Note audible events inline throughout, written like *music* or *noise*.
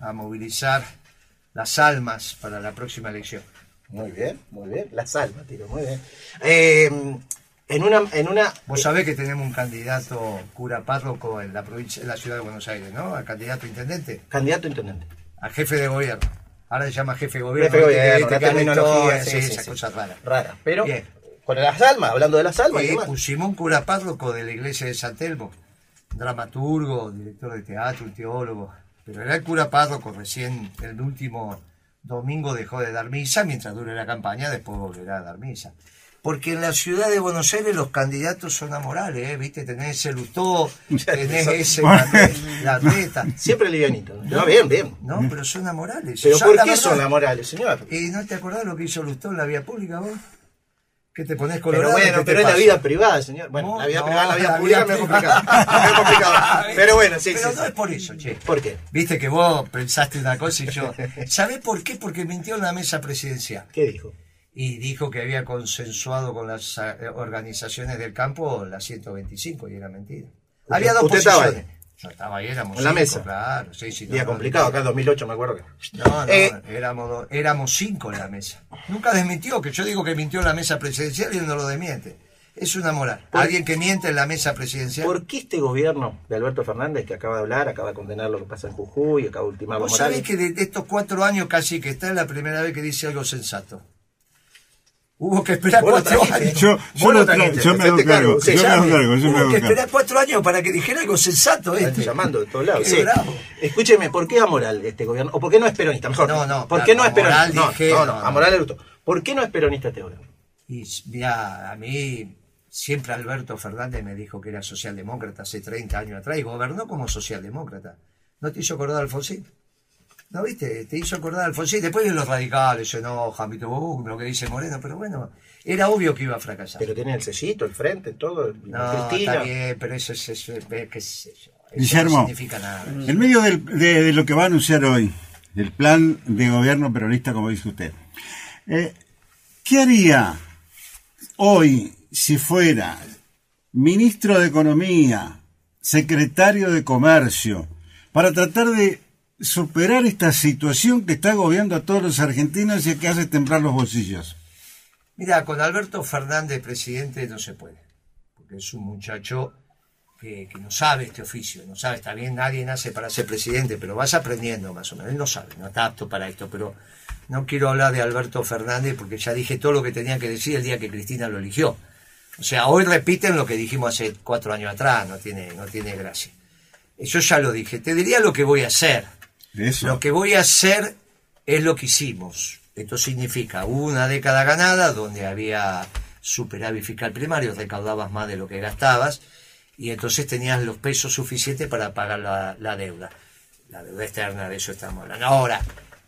a movilizar las almas para la próxima elección. Muy bien, muy bien. Las almas, tiro, muy bien. Eh, en una, en una. Vos sabés que tenemos un candidato cura párroco en la provincia, en la ciudad de Buenos Aires, ¿no? A candidato intendente, Candidato intendente. a jefe de gobierno. Ahora se llama jefe de gobierno. Jefe de gobierno, Que- la terminología, sí, sí, sí, esa sí. cosa rara. Rara. Pero Bien. con las almas, hablando de las almas y Y demás. pusimos un cura párroco de la iglesia de San Telmo, dramaturgo, director de teatro, un teólogo. Pero era el cura párroco, recién el último domingo dejó de dar misa, mientras dure la campaña, después volverá a dar misa. Porque en la ciudad de Buenos Aires los candidatos son amorales, ¿eh? ¿viste? Tenés ese Lutó, *laughs* tenés ese la reta. Siempre livianito. ¿no? Bien, bien. No, pero son amorales. Pero ¿por qué son amorales, señor? ¿Y no te acordás lo que hizo Lutó en la vía pública vos? ¿Qué te pones Pero colorado? bueno, ¿Qué te pero es la vida privada, señor. Bueno, No, la vida no, privada, la vida la pública vida me es privada. complicado. Me es complicado. Pero bueno, sí, Pero sí. no es por eso, che. ¿Por qué? Viste que vos pensaste una cosa y yo. ¿Sabés por qué? Porque mintió en la mesa presidencial. ¿Qué dijo? Y dijo que había consensuado con las eh, organizaciones del campo la 125 y era mentira. Había dos posiciones. Yo estaba ahí, éramos En la cinco, mesa. claro. Sí, sí, Día no, complicado, acá en 2008 me acuerdo que. No, no, Eh, éramos, éramos cinco en la mesa. Nunca desmintió, que yo digo que mintió en la mesa presidencial y él no lo desmiente. Es una moral. Por- Alguien que miente en la mesa presidencial. ¿Por qué este gobierno de Alberto Fernández, que acaba de hablar, acaba de condenar lo que pasa en Jujuy, acaba de ultimar Vos sabés que de, de estos cuatro años casi que está es la primera vez que dice algo sensato. Hubo que esperar lo cuatro años. Yo, yo, Vos lo lo tra- trajiste, yo me hago cargo, yo me hago cargo, yo me Hubo hago que cargo. esperar cuatro años para que dijera algo sensato Están este. llamando de todos lados. Sí. Escúcheme, ¿por qué amoral este gobierno? ¿O por qué no es peronista? Mejor. No, no, ¿Por claro, qué no es peronista? No, dije, no, no, no, amoral es gusto. ¿Por qué no es peronista este gobierno? Y mira, a mí siempre Alberto Fernández me dijo que era socialdemócrata hace 30 años atrás y gobernó como socialdemócrata. ¿No te hizo acordar Alfonsín? ¿No viste? Te hizo acordar Alfonsín. Después de los radicales se enojan, ¿viste? Uh, lo que dice Moreno, pero bueno, era obvio que iba a fracasar. Pero tiene el sellito, el frente, todo. no, Cristina. está bien, pero eso es, eso es- qué sé yo. Eso Guillermo. no significa nada. En medio del- de, de lo que va a anunciar hoy, el plan de gobierno peronista, como dice usted, eh, ¿qué haría hoy si fuera ministro de Economía, secretario de Comercio, para tratar de superar esta situación que está agobiando a todos los argentinos y que hace temblar los bolsillos? Mira, con Alberto Fernández presidente no se puede, porque es un muchacho que, que no sabe este oficio, no sabe, está bien, nadie nace para ser presidente, pero vas aprendiendo más o menos, él no sabe, no está apto para esto, pero no quiero hablar de Alberto Fernández porque ya dije todo lo que tenía que decir el día que Cristina lo eligió. O sea, hoy repiten lo que dijimos hace cuatro años atrás, no tiene, no tiene gracia. Yo ya lo dije, te diría lo que voy a hacer. Lo que voy a hacer es lo que hicimos. Esto significa una década ganada donde había superávit fiscal primario, recaudabas más de lo que gastabas y entonces tenías los pesos suficientes para pagar la, la deuda. La deuda externa, de eso estamos hablando. Ahora,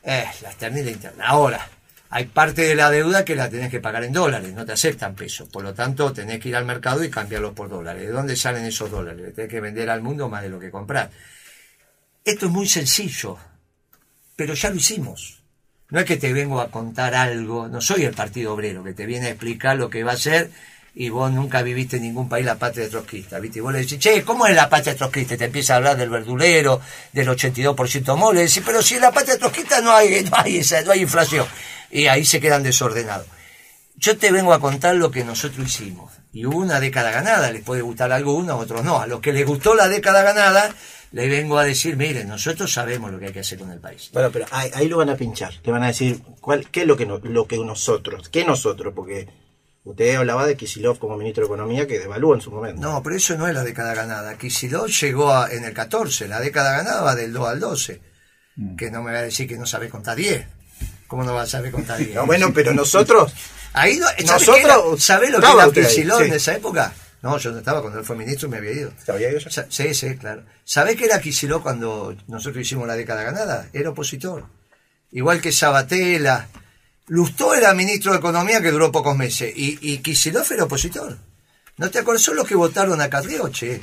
eh, la externa y la interna. Ahora, hay parte de la deuda que la tenés que pagar en dólares, no te aceptan pesos. Por lo tanto, tenés que ir al mercado y cambiarlos por dólares. ¿De dónde salen esos dólares? Le tenés que vender al mundo más de lo que comprar. Esto es muy sencillo, pero ya lo hicimos. No es que te vengo a contar algo, no soy el Partido Obrero que te viene a explicar lo que va a hacer y vos nunca viviste en ningún país la patria trotskista, ¿viste? Y vos le decís, che, ¿cómo es la patria trotskista? Y te empieza a hablar del verdulero, del 82% mole, y decís, pero si en la patria trotskista no hay, no hay, esa, no hay inflación. Y ahí se quedan desordenados. Yo te vengo a contar lo que nosotros hicimos. Y hubo una década ganada, les puede gustar a algunos, a otros no. A los que les gustó la década ganada, les vengo a decir, miren, nosotros sabemos lo que hay que hacer con el país. Bueno, pero ahí, ahí lo van a pinchar. Le van a decir, ¿cuál, ¿qué es lo que, no- lo que nosotros? ¿Qué nosotros? Porque usted hablaba de Kisilov como ministro de Economía que devaluó en su momento. No, pero eso no es la década ganada. Kicillof llegó a- en el 14, la década ganada va del 2 al 12. Que no me va a decir que no sabe contar 10. ¿Cómo no va a saber contar *laughs* 10? No, bueno, pero nosotros. *laughs* Ahí no, ¿sabés Nosotros-? ¿Sabés lo que era sí. en esa época? No, yo no estaba cuando él fue ministro y me había ido. ¿Sabía yo ya? Sa- Sí, sí, claro. ¿Sabés qué era Kicillof cuando nosotros hicimos la década ganada? Era opositor. Igual que Sabatella. Lustó era ministro de Economía que duró pocos meses. Y, y Kicillof era opositor. ¿No te acuerdas? Son los que votaron a Carrió, che.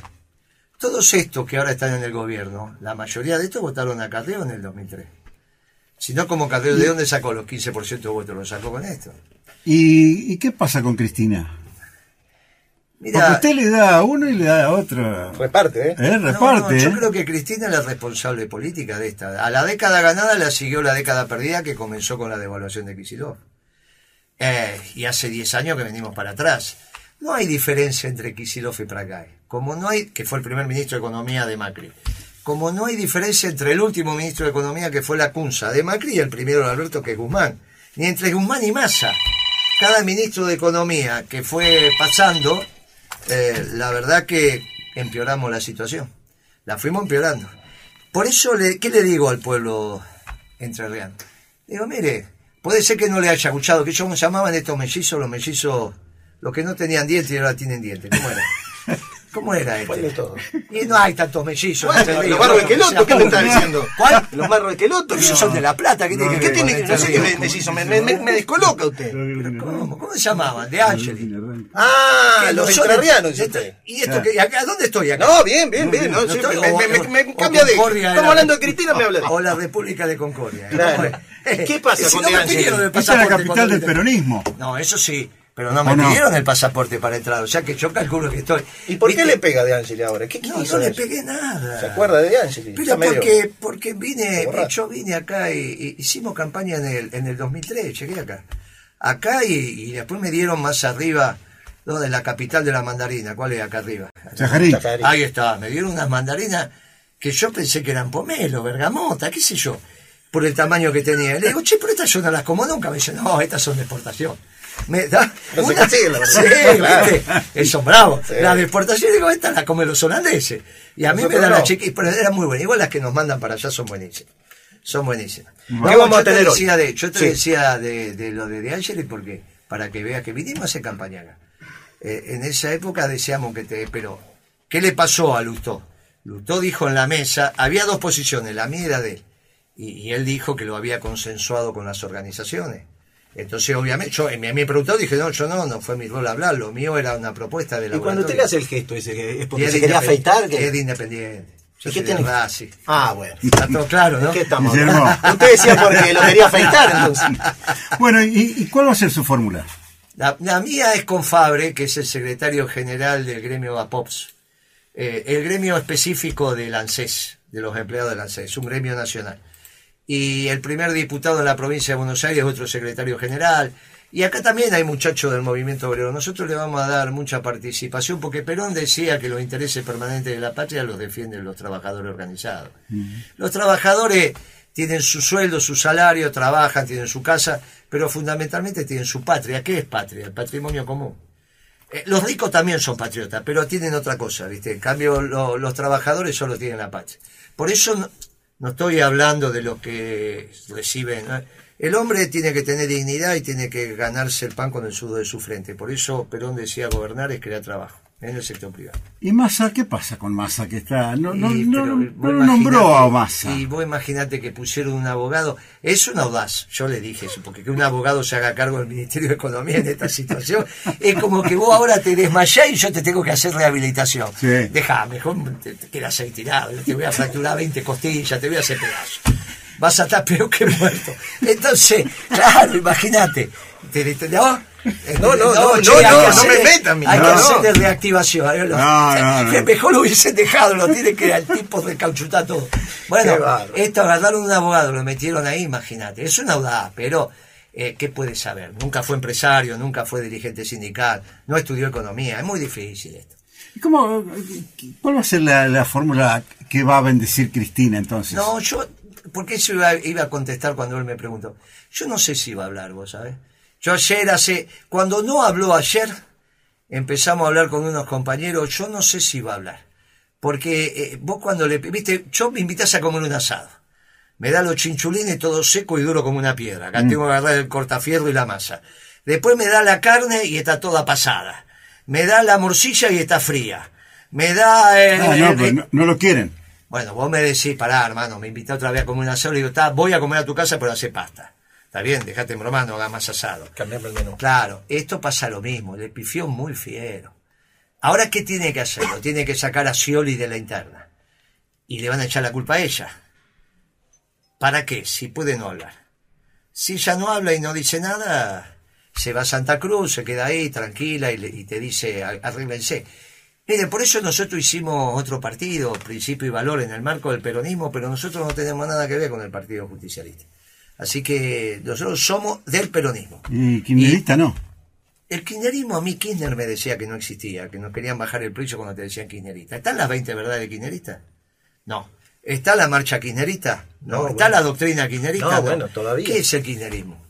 Todos estos que ahora están en el gobierno, la mayoría de estos votaron a Carrió en el 2003. Si no, como Carrió, ¿de dónde sacó los 15% de votos? Lo sacó con esto. ¿Y, y qué pasa con Cristina? Porque usted le da a uno y le da a otro. Reparte, ¿eh? Eh, reparte. no, yo ¿eh? creo que Cristina es la responsable política de esta. A la década ganada la siguió la década perdida que comenzó con la devaluación de Kicillof. Eh, y hace 10 años que venimos para atrás. No hay diferencia entre Kicillof y Pragay. Como no hay, que fue el primer ministro de Economía de Macri. Como no hay diferencia entre el último ministro de Economía que fue la Cunza de Macri y el primero de Alberto que es Guzmán. Ni entre Guzmán y Massa. Cada ministro de Economía que fue pasando, eh, la verdad que empeoramos la situación. La fuimos empeorando. Por eso, le, ¿qué le digo al pueblo entrerriano? Digo, mire, puede ser que no le haya escuchado, que ellos llamaban estos mellizos, los mellizos, los que no tenían dientes y ahora tienen dientes. ¿Cómo era? ¿Cómo era ¿Cuál de este? todos? Y no hay tantos mellizos. Bueno, no los barros de no, Queloto, ¿qué me está diciendo? ¿Cuál? Los barros de Queloto. Esos son de La Plata, ¿qué tiene que ¿Qué tiene? No sé qué me Ríos? deshizo, me, me, me- me descoloca usted. ¿Cómo? ¿Cómo se llamaban? De Angeli. Ah, los no son de- entrerrianos. ¿Y esto qué? ¿Acá? ¿Dónde estoy acá? No, bien, bien, bien. No, No sí, estoy- me, me- me- o- me o cambia de. Estamos hablando de Cristina, me habla de. O la República de Concordia. ¿Qué pasa Si con no De Angeli? Esta es la capital del peronismo. No, eso sí. Pero no me ¿O no? pidieron el pasaporte para entrar. O sea que yo calculo que estoy. ¿Y por qué le pega de Angeli ahora? ¿Qué No, no le pegué nada. ¿Se acuerda de Angeli? Pero medio- porque, porque vine, borracho. yo vine acá y, y hicimos campaña en el, en el 2003, llegué acá. Acá y, y después me dieron más arriba, donde la capital de la mandarina, ¿cuál es acá arriba? Chajarí. Ahí está, me dieron unas mandarinas que yo pensé que eran pomelo, bergamota, qué sé yo, por el tamaño que tenía. Le digo, che, pero estas yo no las como nunca. Me dice, no, estas son de exportación. Me da No una- la. Sí, Claro. ¿viste? Son bravos. Sí. Las de exportación, digo, estas las comen los holandeses. Y a mí Nosotros me dan no. las chiquitas, pero eran muy buenas. Igual las que nos mandan para allá son buenísimas. Son buenísimas. ¿Qué vamos a yo te tener hoy? decía de, yo te Sí. decía de, de lo de De Angeli porque, para que veas que vinimos a hacer campaña acá. Eh, en esa época decíamos que te... Pero, ¿qué le pasó a Lustó? Lustó dijo en la mesa, había dos posiciones, la mía la de él. Y, y él dijo que lo había consensuado con las organizaciones. Entonces, obviamente, yo, a mí me preguntó, dije, no, yo no, no fue mi rol hablar, lo mío era una propuesta de la Y cuando usted le hace el gesto ese, que es porque se quería afeitar. que- Es de independiente. Yo ¿Y soy qué tiene? Racing. Ah, bueno. *laughs* Está todo claro, ¿no? ¿Qué estamos? Usted decía porque lo quería afeitar, entonces. *laughs* Bueno, ¿y, y cuál va a ser su fórmula? La, la mía es con Fabre, que es el secretario general del gremio APOPS, eh, el gremio específico del ANSES, de los empleados del ANSES, un gremio nacional. Y el primer diputado en la provincia de Buenos Aires, otro secretario general. Y acá también hay muchachos del movimiento obrero. Nosotros le vamos a dar mucha participación porque Perón decía que los intereses permanentes de la patria los defienden los trabajadores organizados. Los trabajadores tienen su sueldo, su salario, trabajan, tienen su casa, pero fundamentalmente tienen su patria. ¿Qué es patria? El patrimonio común. Eh, los ricos también son patriotas, pero tienen otra cosa, ¿viste? En cambio, lo- los trabajadores solo tienen la patria. Por eso no, estoy hablando de lo que reciben. El hombre tiene que tener dignidad y tiene que ganarse el pan con el sudor de su frente. Por eso Perón decía gobernar es crear trabajo en el sector privado. ¿Y Massa? ¿Qué pasa con Massa? Que está. No, no, Y, no, no, nombró a Massa. Y vos imaginate que pusieron un abogado. Es un audaz, yo le dije eso, porque que un abogado se haga cargo del Ministerio de Economía en esta situación *laughs* es como que vos ahora te desmayás y yo te tengo que hacer rehabilitación. Sí. Deja, mejor te, te quedas ahí tirado. Te voy a fracturar 20 costillas, te voy a hacer pedazos. Vas a estar peor que muerto. Entonces, claro, imagínate. Te- te- ¿no? No, no, no, che, no, no, no hacer- me meta a mí, Hay no, que no. hacer de reactivación. ¿eh? No, no, no. Mejor lo hubiesen dejado, lo tiene que al tipo de cauchutar todo. Bueno, esto agarraron un abogado, lo metieron ahí, imagínate. Es una audaz, pero eh, ¿qué puede saber? Nunca fue empresario, nunca fue dirigente sindical, no estudió economía, es muy difícil esto. ¿Y cómo, ¿Cuál va a ser la, la fórmula que va a bendecir Cristina entonces? No, yo, porque eso iba, iba a contestar cuando él me preguntó. Yo no sé si va a hablar, vos sabés. Yo ayer hace, cuando no habló ayer, empezamos a hablar con unos compañeros, yo no sé si va a hablar. Porque eh, vos cuando le, viste, yo me invitas a comer un asado. Me da los chinchulines todo seco y duro como una piedra. Acá tengo que agarrar el cortafierro y la masa. Después me da la carne y está toda pasada. Me da la morcilla y está fría. Me da... eh, Ah, no, eh, pero no, no lo quieren. Bueno, vos me decís, pará, hermano, me invité otra vez a comer un asado. Le digo, está, voy a comer a tu casa, pero hace pasta. Está bien, dejate en broma, no hagas más asado. Cambiame el menú. Claro, esto pasa lo mismo, le pifió muy fiero. Ahora, ¿qué tiene que hacer? Lo tiene que sacar a Scioli de la interna. Y le van a echar la culpa a ella. ¿Para qué? Si puede no hablar. Si ella no habla y no dice nada, se va a Santa Cruz, se queda ahí tranquila y, le- y te dice, "Ar- arréglense. Mire, por eso nosotros hicimos otro partido, Principio y Valor, en el marco del peronismo, pero nosotros no tenemos nada que ver con el Partido Justicialista. Así que nosotros somos del peronismo. Y kirchnerista no. El kirchnerismo, a mí Kirchner me decía que no existía, que no querían bajar el precio cuando te decían kirchnerista. ¿Están las 20 verdades de kirchnerista? No. ¿Está la marcha kirchnerista? No. No, ¿Está bueno. la doctrina kirchnerista? No, bueno, todavía. ¿Qué es el kirchnerismo?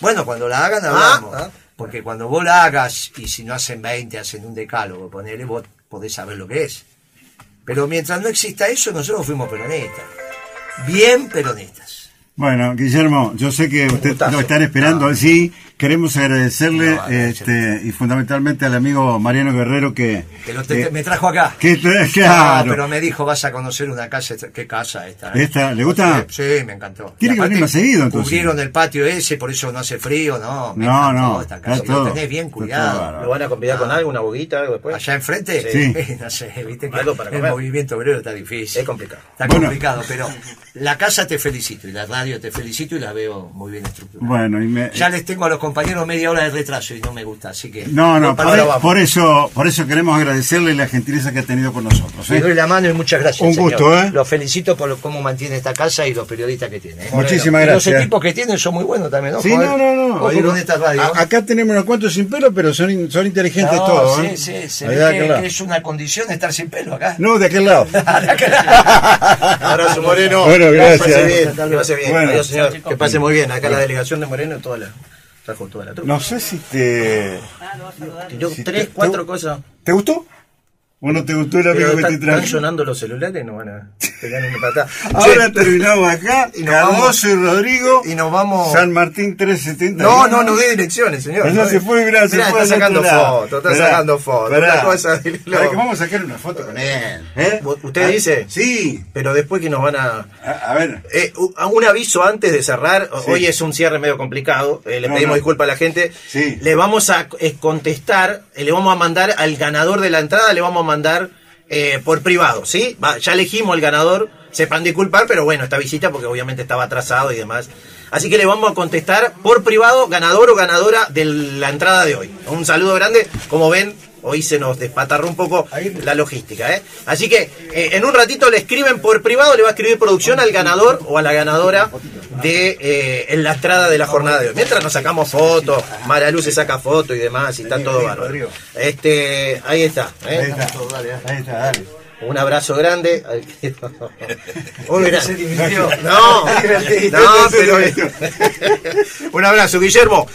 Bueno, cuando la hagan hablamos. ah. Porque cuando vos la hagas, y si no hacen 20, hacen un decálogo, ponele, vos podés saber lo que es. Pero mientras no exista eso, nosotros fuimos peronistas. Bien peronistas. Bueno, Guillermo, yo sé que usted lo están esperando. Sí, queremos agradecerle No, este, y fundamentalmente al amigo Mariano Guerrero que... Que lo te- eh, me trajo acá. que tra- No, claro. pero me dijo, vas a conocer una casa. ¿Qué casa esta? eh? ¿Esta? ¿Le gusta? Sí, me encantó. Tiene Y que venir más seguido, entonces. Cubrieron el patio ese, por eso no hace frío, ¿no? Me No, no, Esta casa. está Lo tenés bien todo cuidado. ¿Lo van a convidar con algo, una boguita, algo después? Allá enfrente, Sí. *laughs* no sé, viste que Algo para el comer. movimiento obrero está difícil. Es complicado. Está Bueno. complicado, pero la casa te felicito y la radio te felicito y la veo muy bien estructurada. Bueno, y me... Ya les tengo a los compañeros media hora de retraso y no me gusta, así que... No, no, por, vamos. por eso, por eso queremos agradecerle la gentileza que ha tenido con nosotros. Le ¿eh? doy la mano y muchas gracias. Un señor. gusto, ¿eh? Los felicito por lo- cómo mantiene esta casa y los periodistas que tiene. ¿eh? Muchísimas Y gracias. Los equipos que tienen son muy buenos también, ¿no? Sí, no, no, no. Ojo Ahí con no- esta radio. a- acá tenemos unos cuantos sin pelo, pero son, in- son inteligentes No, todos. sí, ¿eh? sí, se ve que, es una condición estar sin pelo acá. No, de aquel lado. *laughs* Abrazo, Moreno. Bueno, gracias. Que pase bien, que pase bien. Bueno. Adiós, señor. Que pase muy bien. Acá la delegación de Moreno, toda la, trajo toda la trupa. No sé si te... Tiró si tres, te- cuatro te- cosas. ¿Te gustó? ¿O no te gustó el amigo que están, te están trajo? sonando los celulares, no van a pegar una patada. *laughs* Ahora Che, terminamos acá. *laughs* Y nos vamos- y Rodrigo. y nos vamos. San Martín 370. No, no, no dé direcciones, señor. No se fue, mirá, se Mirá, fue está sacando fotos, está sacando fotos. vamos a sacar una foto con él. ¿eh? ¿Usted Ah, dice? Sí. Pero después que nos van a. A, a ver. Eh, un aviso antes de cerrar. Sí. Hoy es un cierre medio complicado. eh, le No, pedimos no. disculpas a la gente. Sí. Le vamos a contestar. le vamos a mandar al ganador de la entrada. Le vamos a mandar eh, por privado. ¿sí? Ya elegimos al ganador. Sepan disculpar, pero bueno, esta visita porque obviamente estaba atrasado y demás. Así que le vamos a contestar por privado, ganador o ganadora de la entrada de hoy. Un saludo grande. Como ven, hoy se nos despatarró un poco la logística. ¿eh? Así que eh, en un ratito le escriben por privado, le va a escribir producción al ganador o a la ganadora de eh, en la entrada de la jornada de hoy. Mientras nos sacamos fotos, Mara Luz se saca fotos y demás, y está todo bárbaro. Este, ahí está. ¿eh? Ahí está. Ahí está, dale. Un abrazo grande. *laughs* No, *laughs* no, pero *laughs* un abrazo, Guillermo.